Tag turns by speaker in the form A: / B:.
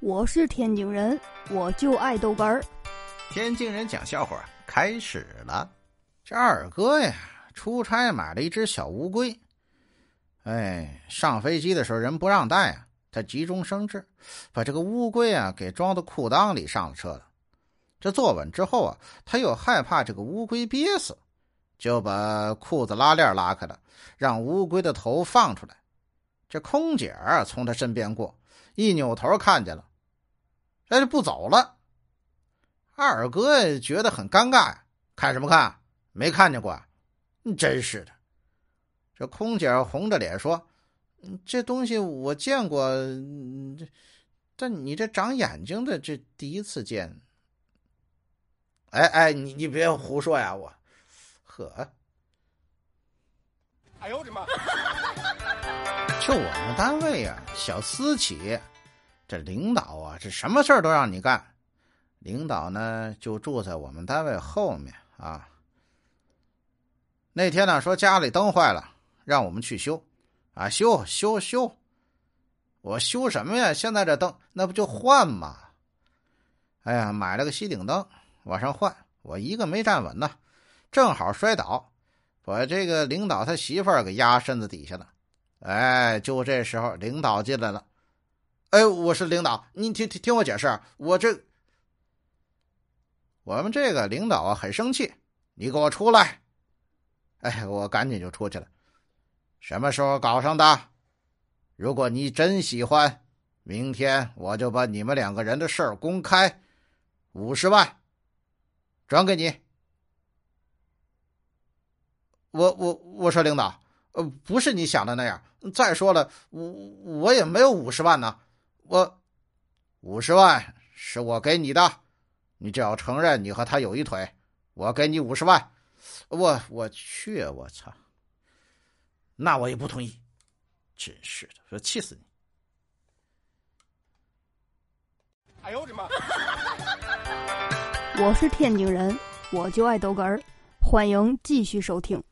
A: 我是天津人，我就爱豆干儿。
B: 天津人讲笑话开始了。这二哥呀，出差买了一只小乌龟。哎，上飞机的时候人不让带啊，他急中生智，把这个乌龟啊给装到裤裆里上了车了。这坐稳之后啊，他又害怕这个乌龟憋死，就把裤子拉链拉开了，让乌龟的头放出来。这空姐儿从他身边过，一扭头看见了。哎，不走了。二哥觉得很尴尬呀，看什么看？没看见过？真是的。这空姐红着脸说：“这东西我见过，这但你这长眼睛的，这第一次见。”哎哎，你你别胡说呀！我，呵，哎呦我的妈！就我们单位呀，小私企。这领导啊，这什么事儿都让你干。领导呢，就住在我们单位后面啊。那天呢，说家里灯坏了，让我们去修，啊，修修修。我修什么呀？现在这灯，那不就换吗？哎呀，买了个吸顶灯，往上换，我一个没站稳呢，正好摔倒，把这个领导他媳妇儿给压身子底下了。哎，就这时候，领导进来了。哎，我是领导，你听听听我解释。我这，我们这个领导啊很生气，你给我出来！哎，我赶紧就出去了。什么时候搞上的？如果你真喜欢，明天我就把你们两个人的事儿公开，五十万转给你。我我我说领导，呃，不是你想的那样。再说了，我我也没有五十万呢。我五十万是我给你的，你只要承认你和他有一腿，我给你五十万。我我去，我操！那我也不同意，真是的，说气死你！
A: 哎呦我的妈！我是天津人，我就爱逗哏儿，欢迎继续收听。